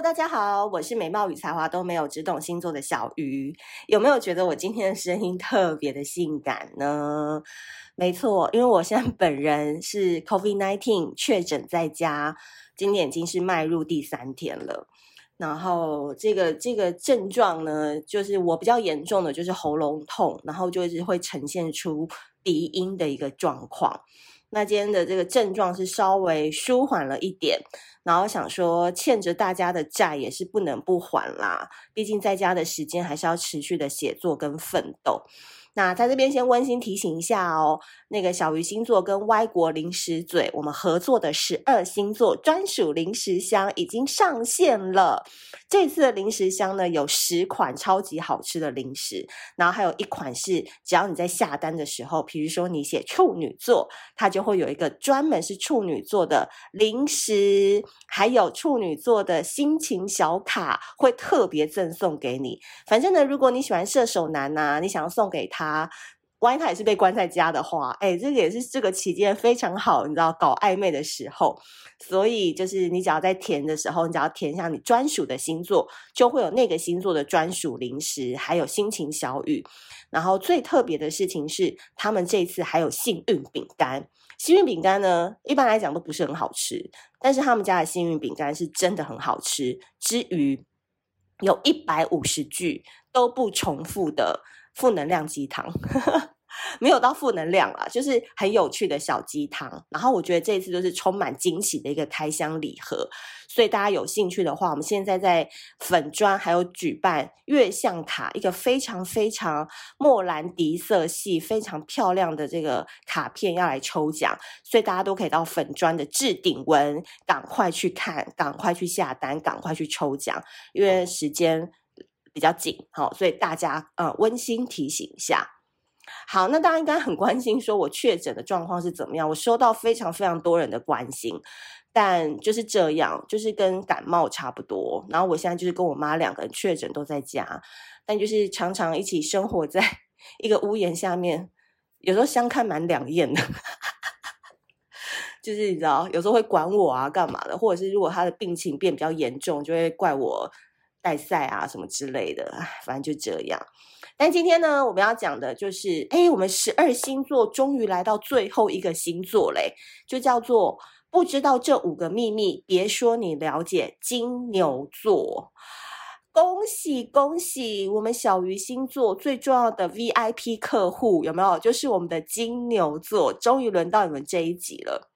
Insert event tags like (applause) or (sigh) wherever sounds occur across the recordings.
大家好，我是美貌与才华都没有，只懂星座的小鱼。有没有觉得我今天的声音特别的性感呢？没错，因为我现在本人是 COVID-19 确诊在家，今天已经是迈入第三天了。然后这个这个症状呢，就是我比较严重的就是喉咙痛，然后就是会呈现出鼻音的一个状况。那今天的这个症状是稍微舒缓了一点，然后想说欠着大家的债也是不能不还啦，毕竟在家的时间还是要持续的写作跟奋斗。那在这边先温馨提醒一下哦，那个小鱼星座跟歪国零食嘴我们合作的十二星座专属零食箱已经上线了。这次的零食箱呢，有十款超级好吃的零食，然后还有一款是只要你在下单的时候，比如说你写处女座，它就会有一个专门是处女座的零食，还有处女座的心情小卡会特别赠送给你。反正呢，如果你喜欢射手男呐、你想要送给他。他万一他也是被关在家的话，哎，这个也是这个期间非常好，你知道搞暧昧的时候，所以就是你只要在填的时候，你只要填一下你专属的星座，就会有那个星座的专属零食，还有心情小语。然后最特别的事情是，他们这次还有幸运饼干。幸运饼干呢，一般来讲都不是很好吃，但是他们家的幸运饼干是真的很好吃，之余有一百五十句都不重复的。负能量鸡汤，(laughs) 没有到负能量啦，就是很有趣的小鸡汤。然后我觉得这一次就是充满惊喜的一个开箱礼盒，所以大家有兴趣的话，我们现在在粉砖还有举办月相卡，一个非常非常莫兰迪色系、非常漂亮的这个卡片要来抽奖，所以大家都可以到粉砖的置顶文赶快去看，赶快去下单，赶快去抽奖，因为时间。比较紧，好，所以大家呃温馨提醒一下。好，那大家应该很关心，说我确诊的状况是怎么样？我收到非常非常多人的关心，但就是这样，就是跟感冒差不多。然后我现在就是跟我妈两个人确诊都在家，但就是常常一起生活在 (laughs) 一个屋檐下面，有时候相看蛮两厌的。就是你知道，有时候会管我啊，干嘛的？或者是如果他的病情变比较严重，就会怪我。带赛啊，什么之类的，反正就这样。但今天呢，我们要讲的就是，哎，我们十二星座终于来到最后一个星座嘞，就叫做不知道这五个秘密，别说你了解金牛座。恭喜恭喜，我们小鱼星座最重要的 VIP 客户有没有？就是我们的金牛座，终于轮到你们这一集了。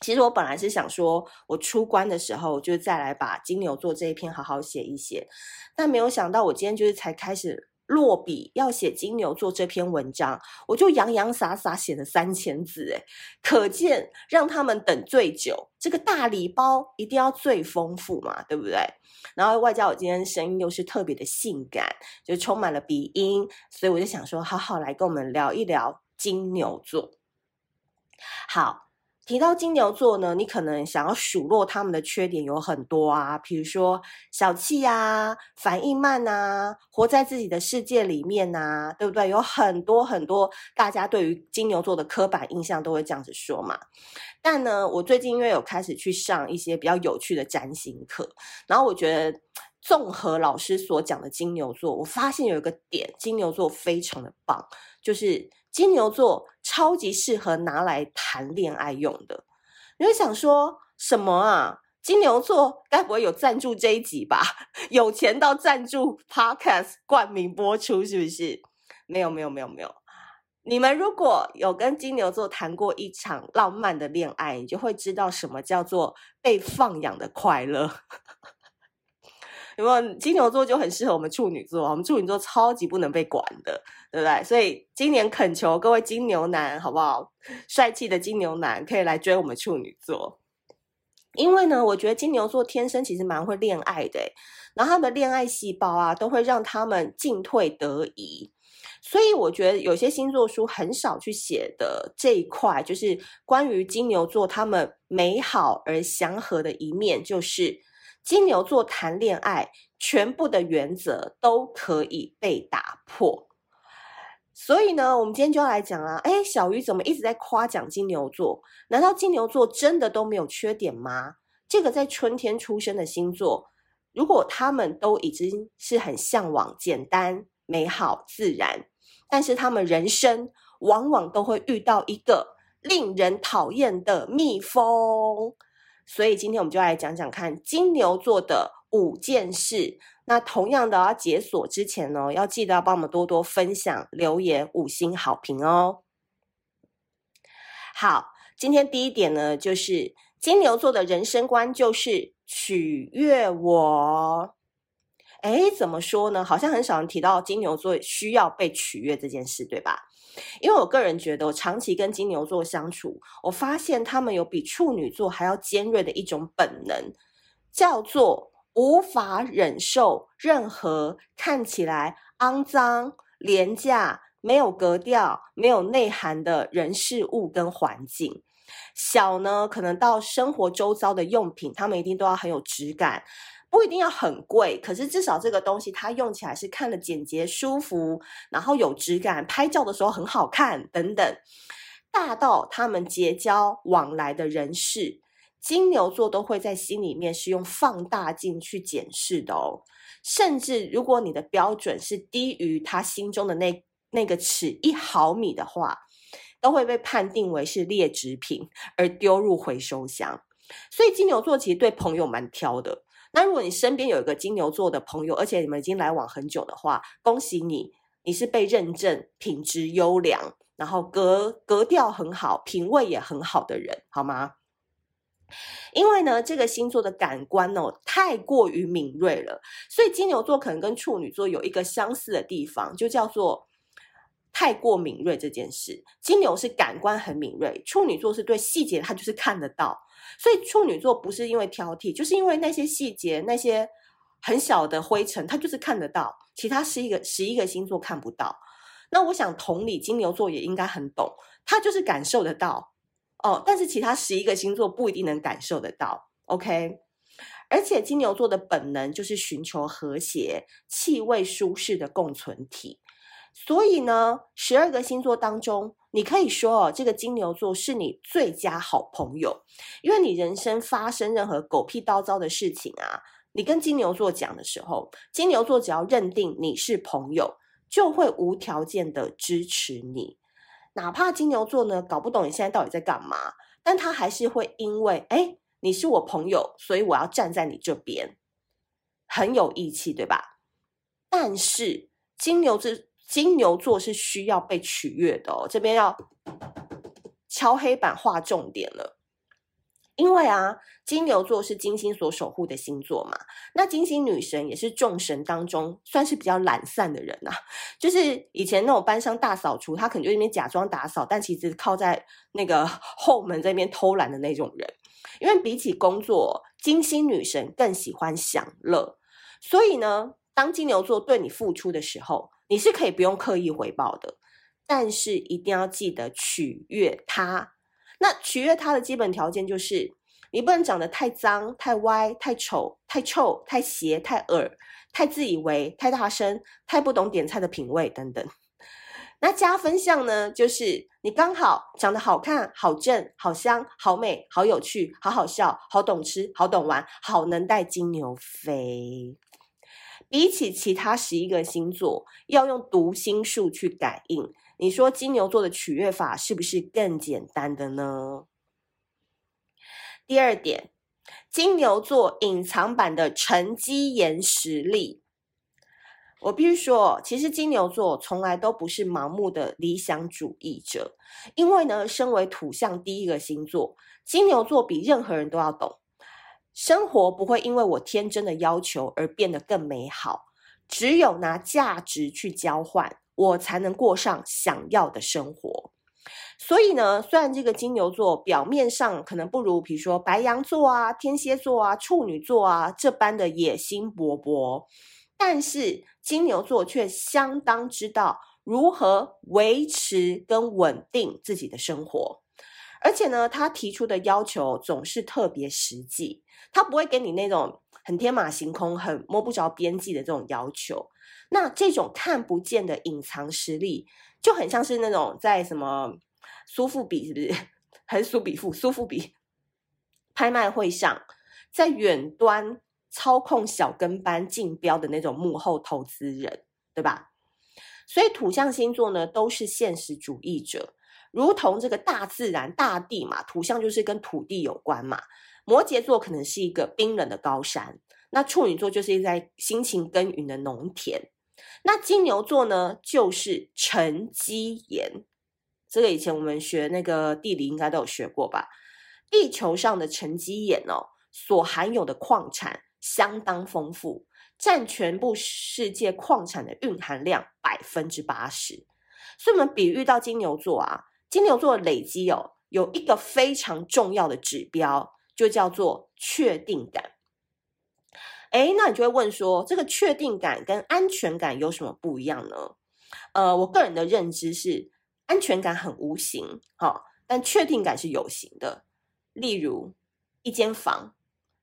其实我本来是想说，我出关的时候就再来把金牛座这一篇好好写一写，但没有想到我今天就是才开始落笔要写金牛座这篇文章，我就洋洋洒洒写了三千字，诶，可见让他们等最久，这个大礼包一定要最丰富嘛，对不对？然后外加我今天声音又是特别的性感，就充满了鼻音，所以我就想说，好好来跟我们聊一聊金牛座，好。提到金牛座呢，你可能想要数落他们的缺点有很多啊，比如说小气啊、反应慢啊、活在自己的世界里面啊，对不对？有很多很多大家对于金牛座的刻板印象都会这样子说嘛。但呢，我最近因为有开始去上一些比较有趣的占星课，然后我觉得综合老师所讲的金牛座，我发现有一个点，金牛座非常的棒，就是。金牛座超级适合拿来谈恋爱用的，你会想说什么啊？金牛座该不会有赞助这一集吧？(laughs) 有钱到赞助 Podcast 冠名播出是不是？没有没有没有没有。你们如果有跟金牛座谈过一场浪漫的恋爱，你就会知道什么叫做被放养的快乐。有没有？金牛座就很适合我们处女座，我们处女座超级不能被管的，对不对？所以今年恳求各位金牛男，好不好？帅气的金牛男可以来追我们处女座，因为呢，我觉得金牛座天生其实蛮会恋爱的，然后他们的恋爱细胞啊，都会让他们进退得宜。所以我觉得有些星座书很少去写的这一块，就是关于金牛座他们美好而祥和的一面，就是。金牛座谈恋爱，全部的原则都可以被打破。所以呢，我们今天就要来讲啊，哎，小鱼怎么一直在夸奖金牛座？难道金牛座真的都没有缺点吗？这个在春天出生的星座，如果他们都已经是很向往简单、美好、自然，但是他们人生往往都会遇到一个令人讨厌的蜜蜂。所以今天我们就来讲讲看金牛座的五件事。那同样的，要解锁之前呢，要记得要帮我们多多分享、留言、五星好评哦。好，今天第一点呢，就是金牛座的人生观就是取悦我。哎，怎么说呢？好像很少人提到金牛座需要被取悦这件事，对吧？因为我个人觉得，我长期跟金牛座相处，我发现他们有比处女座还要尖锐的一种本能，叫做。无法忍受任何看起来肮脏、廉价、没有格调、没有内涵的人事物跟环境。小呢，可能到生活周遭的用品，他们一定都要很有质感，不一定要很贵，可是至少这个东西它用起来是看了简洁舒服，然后有质感，拍照的时候很好看等等。大到他们结交往来的人士。金牛座都会在心里面是用放大镜去检视的哦，甚至如果你的标准是低于他心中的那那个尺一毫米的话，都会被判定为是劣质品而丢入回收箱。所以金牛座其实对朋友蛮挑的。那如果你身边有一个金牛座的朋友，而且你们已经来往很久的话，恭喜你，你是被认证品质优良，然后格格调很好，品味也很好的人，好吗？因为呢，这个星座的感官哦太过于敏锐了，所以金牛座可能跟处女座有一个相似的地方，就叫做太过敏锐这件事。金牛是感官很敏锐，处女座是对细节他就是看得到，所以处女座不是因为挑剔，就是因为那些细节那些很小的灰尘，他就是看得到，其他十一个十一个星座看不到。那我想同理，金牛座也应该很懂，他就是感受得到。哦，但是其他十一个星座不一定能感受得到，OK？而且金牛座的本能就是寻求和谐、气味舒适的共存体。所以呢，十二个星座当中，你可以说哦，这个金牛座是你最佳好朋友，因为你人生发生任何狗屁叨糟的事情啊，你跟金牛座讲的时候，金牛座只要认定你是朋友，就会无条件的支持你。哪怕金牛座呢，搞不懂你现在到底在干嘛，但他还是会因为，哎，你是我朋友，所以我要站在你这边，很有义气，对吧？但是金牛座，金牛座是需要被取悦的哦，这边要敲黑板画重点了。因为啊，金牛座是金星所守护的星座嘛，那金星女神也是众神当中算是比较懒散的人啊。就是以前那种班上大扫除，她可能就那边假装打扫，但其实靠在那个 (laughs) 后门这边偷懒的那种人。因为比起工作，金星女神更喜欢享乐，所以呢，当金牛座对你付出的时候，你是可以不用刻意回报的，但是一定要记得取悦他。那取悦他的基本条件就是，你不能长得太脏、太歪、太丑、太臭、太邪、太恶、太自以为、太大声、太不懂点菜的品味等等。(laughs) 那加分项呢，就是你刚好长得好看、好正、好香、好美、好有趣、好好笑、好懂吃、好懂玩、好能带金牛飞。比起其他十一个星座，要用读心术去感应。你说金牛座的取悦法是不是更简单的呢？第二点，金牛座隐藏版的沉积岩实力。我必须说，其实金牛座从来都不是盲目的理想主义者，因为呢，身为土象第一个星座，金牛座比任何人都要懂，生活不会因为我天真的要求而变得更美好，只有拿价值去交换。我才能过上想要的生活。所以呢，虽然这个金牛座表面上可能不如，比如说白羊座啊、天蝎座啊、处女座啊这般的野心勃勃，但是金牛座却相当知道如何维持跟稳定自己的生活。而且呢，他提出的要求总是特别实际，他不会给你那种很天马行空、很摸不着边际的这种要求。那这种看不见的隐藏实力，就很像是那种在什么苏富比是不是？(laughs) 还是苏比富？苏富比拍卖会上，在远端操控小跟班竞标的那种幕后投资人，对吧？所以土象星座呢，都是现实主义者，如同这个大自然、大地嘛，土象就是跟土地有关嘛。摩羯座可能是一个冰冷的高山，那处女座就是在辛勤耕耘的农田，那金牛座呢，就是沉积岩。这个以前我们学那个地理应该都有学过吧？地球上的沉积岩哦，所含有的矿产相当丰富，占全部世界矿产的蕴含量百分之八十。所以，我们比喻到金牛座啊，金牛座累积哦，有一个非常重要的指标，就叫做确定感。诶，那你就会问说，这个确定感跟安全感有什么不一样呢？呃，我个人的认知是。安全感很无形，哈，但确定感是有形的。例如，一间房、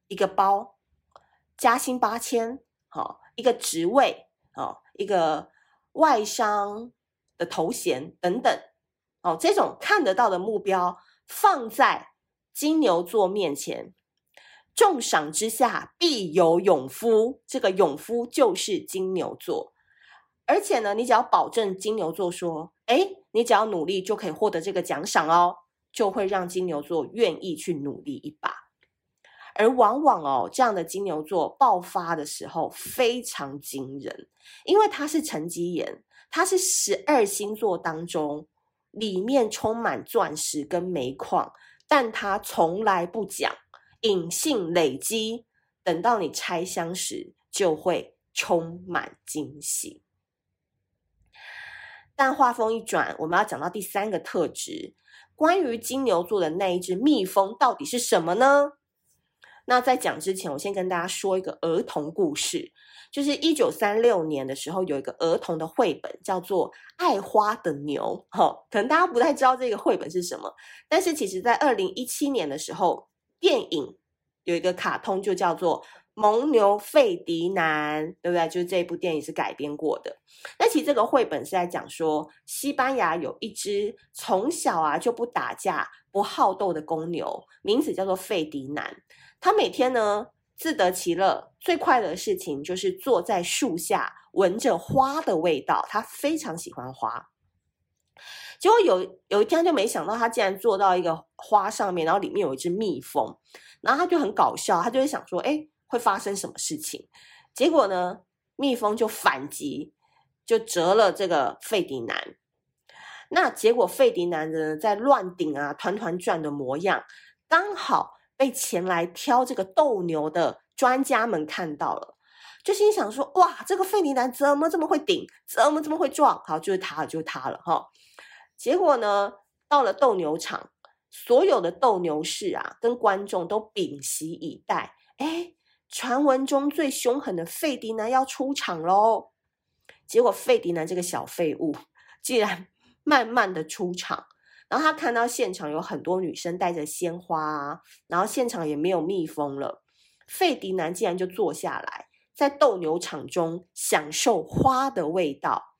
一个包、加薪八千，好，一个职位，哦，一个外商的头衔等等，哦，这种看得到的目标放在金牛座面前，重赏之下必有勇夫。这个勇夫就是金牛座，而且呢，你只要保证金牛座说，诶你只要努力就可以获得这个奖赏哦，就会让金牛座愿意去努力一把。而往往哦，这样的金牛座爆发的时候非常惊人，因为他是沉积岩，他是十二星座当中里面充满钻石跟煤矿，但他从来不讲，隐性累积，等到你拆箱时就会充满惊喜。但话锋一转，我们要讲到第三个特质，关于金牛座的那一只蜜蜂到底是什么呢？那在讲之前，我先跟大家说一个儿童故事，就是一九三六年的时候，有一个儿童的绘本叫做《爱花的牛》。哈，可能大家不太知道这个绘本是什么，但是其实在二零一七年的时候，电影有一个卡通就叫做。蒙牛费迪南，对不对？就是这部电影是改编过的。那其实这个绘本是在讲说，西班牙有一只从小啊就不打架、不好斗的公牛，名字叫做费迪南。他每天呢自得其乐，最快乐的事情就是坐在树下闻着花的味道。他非常喜欢花。结果有有一天就没想到，他竟然坐到一个花上面，然后里面有一只蜜蜂，然后他就很搞笑，他就会想说，哎。会发生什么事情？结果呢，蜜蜂就反击，就折了这个费迪南。那结果费迪南呢，在乱顶啊，团团转的模样，刚好被前来挑这个斗牛的专家们看到了，就心想说：哇，这个费迪南怎么这么会顶？怎么这么会撞？好，就是他，就是他了哈。结果呢，到了斗牛场，所有的斗牛士啊，跟观众都屏息以待。哎。传闻中最凶狠的费迪南要出场喽！结果费迪南这个小废物竟然 (laughs) 慢慢的出场，然后他看到现场有很多女生带着鲜花啊，然后现场也没有蜜蜂了，费迪南竟然就坐下来在斗牛场中享受花的味道，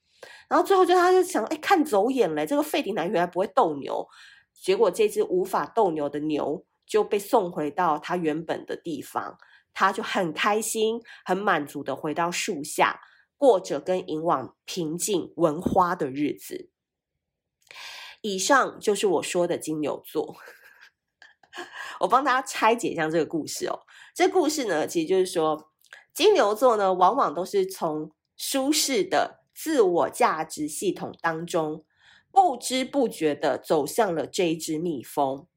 然后最后就他就想，哎，看走眼了，这个费迪南原来不会斗牛，结果这只无法斗牛的牛就被送回到他原本的地方。他就很开心、很满足的回到树下，过着跟以往平静闻花的日子。以上就是我说的金牛座。(laughs) 我帮大家拆解一下这个故事哦。这故事呢，其实就是说，金牛座呢，往往都是从舒适的自我价值系统当中，不知不觉的走向了这一只蜜蜂，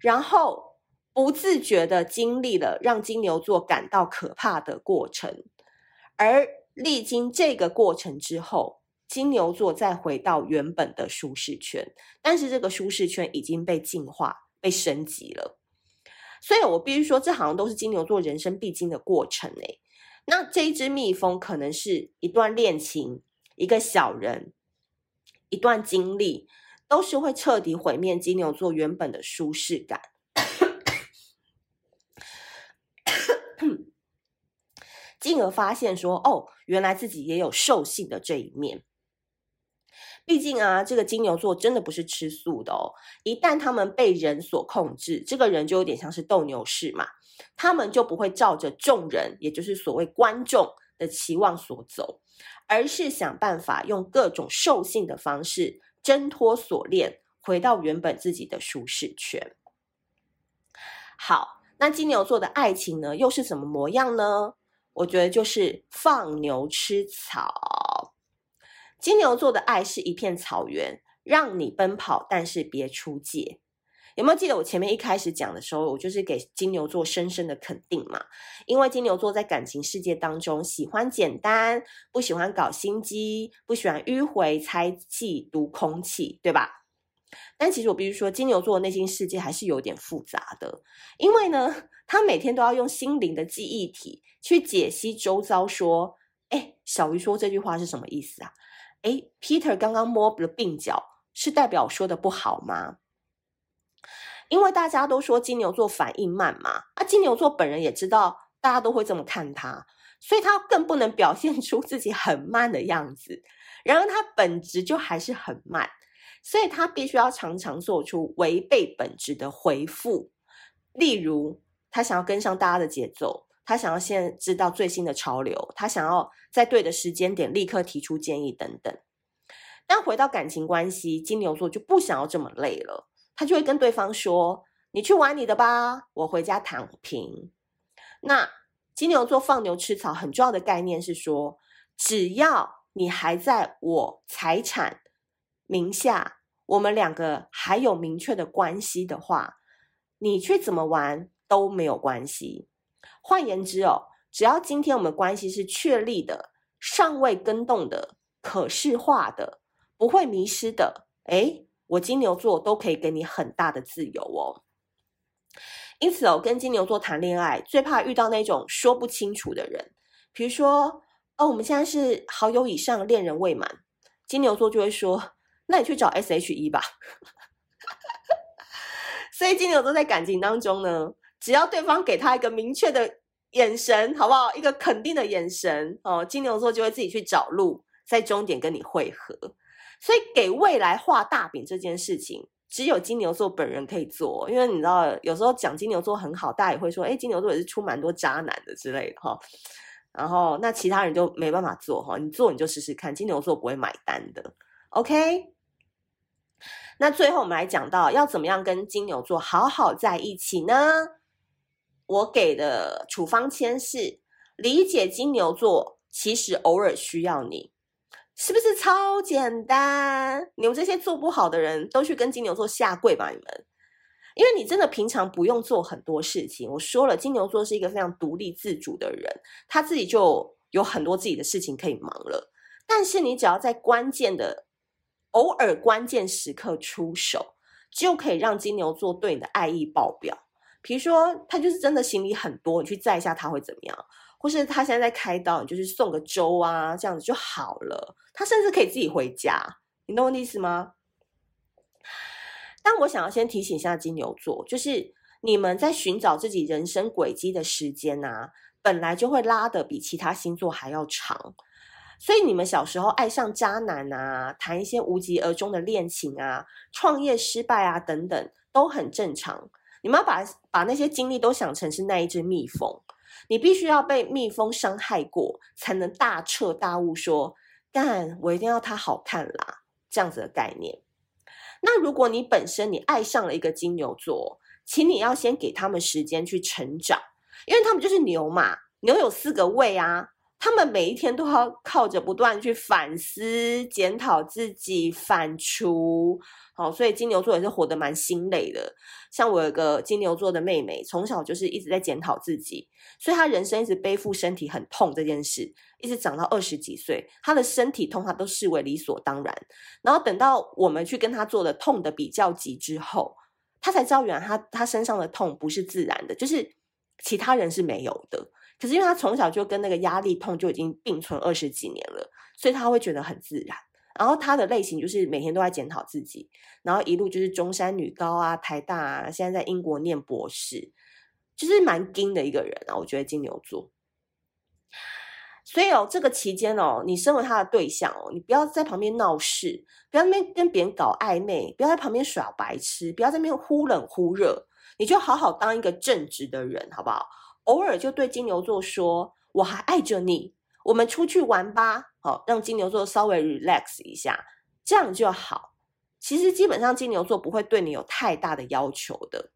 然后。不自觉的经历了让金牛座感到可怕的过程，而历经这个过程之后，金牛座再回到原本的舒适圈，但是这个舒适圈已经被进化、被升级了。所以我必须说，这好像都是金牛座人生必经的过程诶。那这一只蜜蜂可能是一段恋情、一个小人、一段经历，都是会彻底毁灭金牛座原本的舒适感。(coughs) 进而发现说，哦，原来自己也有兽性的这一面。毕竟啊，这个金牛座真的不是吃素的哦。一旦他们被人所控制，这个人就有点像是斗牛士嘛，他们就不会照着众人，也就是所谓观众的期望所走，而是想办法用各种兽性的方式挣脱锁链，回到原本自己的舒适圈。好，那金牛座的爱情呢，又是什么模样呢？我觉得就是放牛吃草。金牛座的爱是一片草原，让你奔跑，但是别出界。有没有记得我前面一开始讲的时候，我就是给金牛座深深的肯定嘛？因为金牛座在感情世界当中喜欢简单，不喜欢搞心机，不喜欢迂回猜忌、读空气，对吧？但其实我必须说，金牛座的内心世界还是有点复杂的，因为呢，他每天都要用心灵的记忆体去解析周遭，说：“哎，小鱼说这句话是什么意思啊？哎，Peter 刚刚摸了鬓角，是代表说的不好吗？”因为大家都说金牛座反应慢嘛，啊，金牛座本人也知道大家都会这么看他，所以他更不能表现 (laughs) 出自己很慢的样子。然而他本质就还是很慢。所以他必须要常常做出违背本质的回复，例如他想要跟上大家的节奏，他想要先知道最新的潮流，他想要在对的时间点立刻提出建议等等。但回到感情关系，金牛座就不想要这么累了，他就会跟对方说：“你去玩你的吧，我回家躺平。”那金牛座放牛吃草很重要的概念是说，只要你还在我财产名下，我们两个还有明确的关系的话，你去怎么玩都没有关系。换言之哦，只要今天我们关系是确立的、尚未更动的、可视化的、不会迷失的，诶，我金牛座都可以给你很大的自由哦。因此哦，跟金牛座谈恋爱最怕遇到那种说不清楚的人，比如说哦，我们现在是好友以上，恋人未满，金牛座就会说。那你去找 SHE 吧。(laughs) 所以金牛座在感情当中呢，只要对方给他一个明确的眼神，好不好？一个肯定的眼神哦，金牛座就会自己去找路，在终点跟你会合。所以给未来画大饼这件事情，只有金牛座本人可以做。因为你知道，有时候讲金牛座很好，大家也会说，哎，金牛座也是出蛮多渣男的之类的哈。然后那其他人就没办法做哈，你做你就试试看，金牛座不会买单的。OK，那最后我们来讲到要怎么样跟金牛座好好在一起呢？我给的处方签是理解金牛座，其实偶尔需要你，是不是超简单？你们这些做不好的人都去跟金牛座下跪吧，你们！因为你真的平常不用做很多事情。我说了，金牛座是一个非常独立自主的人，他自己就有很多自己的事情可以忙了。但是你只要在关键的偶尔关键时刻出手，就可以让金牛座对你的爱意爆表。比如说，他就是真的行李很多，你去载一下他会怎么样？或是他现在在开刀，你就是送个粥啊，这样子就好了。他甚至可以自己回家，你懂我的意思吗？但我想要先提醒一下金牛座，就是你们在寻找自己人生轨迹的时间啊，本来就会拉得比其他星座还要长。所以你们小时候爱上渣男啊，谈一些无疾而终的恋情啊，创业失败啊等等，都很正常。你们要把把那些经历都想成是那一只蜜蜂，你必须要被蜜蜂伤害过，才能大彻大悟说，干，我一定要它好看啦，这样子的概念。那如果你本身你爱上了一个金牛座，请你要先给他们时间去成长，因为他们就是牛嘛，牛有四个胃啊。他们每一天都要靠着不断去反思、检讨自己、反刍，好，所以金牛座也是活得蛮心累的。像我有个金牛座的妹妹，从小就是一直在检讨自己，所以她人生一直背负身体很痛这件事，一直长到二十几岁，她的身体痛她都视为理所当然。然后等到我们去跟她做了痛的比较级之后，她才知道原来她她身上的痛不是自然的，就是其他人是没有的。可是因为他从小就跟那个压力痛就已经并存二十几年了，所以他会觉得很自然。然后他的类型就是每天都在检讨自己，然后一路就是中山女高啊、台大啊，现在在英国念博士，就是蛮金的一个人啊。我觉得金牛座，所以哦，这个期间哦，你身为他的对象哦，你不要在旁边闹事，不要在那边跟别人搞暧昧，不要在旁边耍白痴，不要在那边忽冷忽热，你就好好当一个正直的人，好不好？偶尔就对金牛座说：“我还爱着你，我们出去玩吧。”好，让金牛座稍微 relax 一下，这样就好。其实基本上金牛座不会对你有太大的要求的，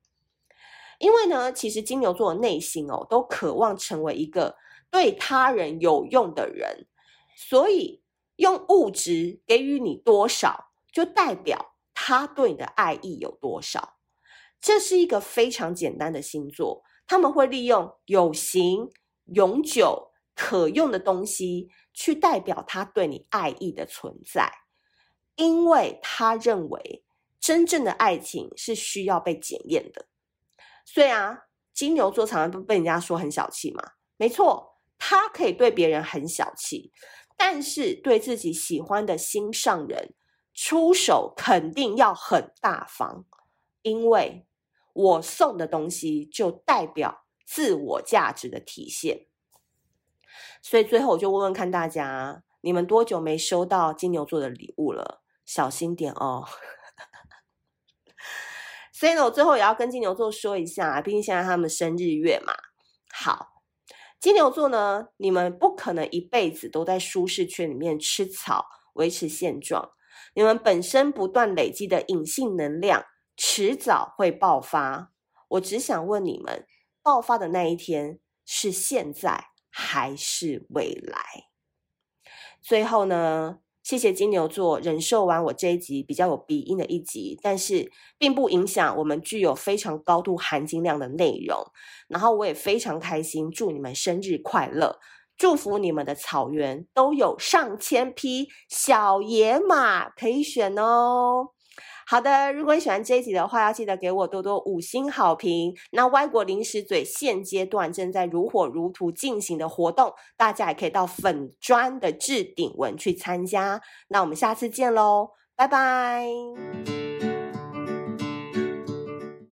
因为呢，其实金牛座的内心哦，都渴望成为一个对他人有用的人，所以用物质给予你多少，就代表他对你的爱意有多少。这是一个非常简单的星座。他们会利用有形、永久、可用的东西去代表他对你爱意的存在，因为他认为真正的爱情是需要被检验的。所以啊，金牛座常常都被人家说很小气嘛，没错，他可以对别人很小气，但是对自己喜欢的心上人出手肯定要很大方，因为。我送的东西就代表自我价值的体现，所以最后我就问问看大家，你们多久没收到金牛座的礼物了？小心点哦。(laughs) 所以呢，我最后也要跟金牛座说一下，毕竟现在他们生日月嘛。好，金牛座呢，你们不可能一辈子都在舒适圈里面吃草，维持现状。你们本身不断累积的隐性能量。迟早会爆发，我只想问你们：爆发的那一天是现在还是未来？最后呢，谢谢金牛座忍受完我这一集比较有鼻音的一集，但是并不影响我们具有非常高度含金量的内容。然后我也非常开心，祝你们生日快乐，祝福你们的草原都有上千匹小野马可以选哦。好的，如果你喜欢这一集的话，要记得给我多多五星好评。那歪国零食嘴现阶段正在如火如荼进行的活动，大家也可以到粉专的置顶文去参加。那我们下次见喽，拜拜。